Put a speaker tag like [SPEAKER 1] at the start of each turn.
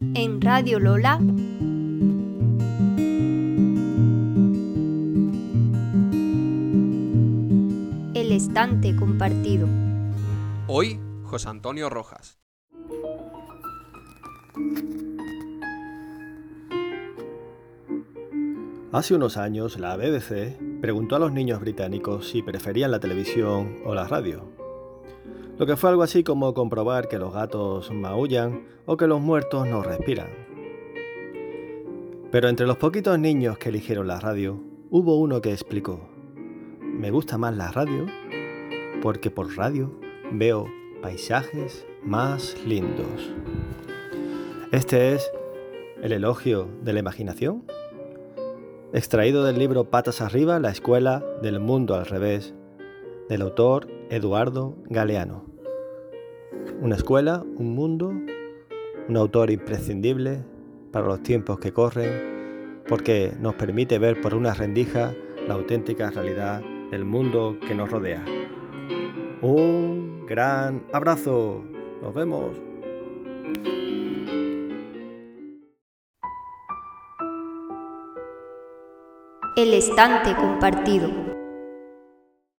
[SPEAKER 1] En Radio Lola. El estante compartido.
[SPEAKER 2] Hoy, José Antonio Rojas.
[SPEAKER 3] Hace unos años, la BBC preguntó a los niños británicos si preferían la televisión o la radio. Lo que fue algo así como comprobar que los gatos maullan o que los muertos no respiran. Pero entre los poquitos niños que eligieron la radio, hubo uno que explicó, me gusta más la radio porque por radio veo paisajes más lindos. Este es el elogio de la imaginación, extraído del libro Patas arriba, la escuela del mundo al revés, del autor Eduardo Galeano. Una escuela, un mundo, un autor imprescindible para los tiempos que corren, porque nos permite ver por una rendija la auténtica realidad del mundo que nos rodea. Un gran abrazo. Nos vemos.
[SPEAKER 1] El estante compartido.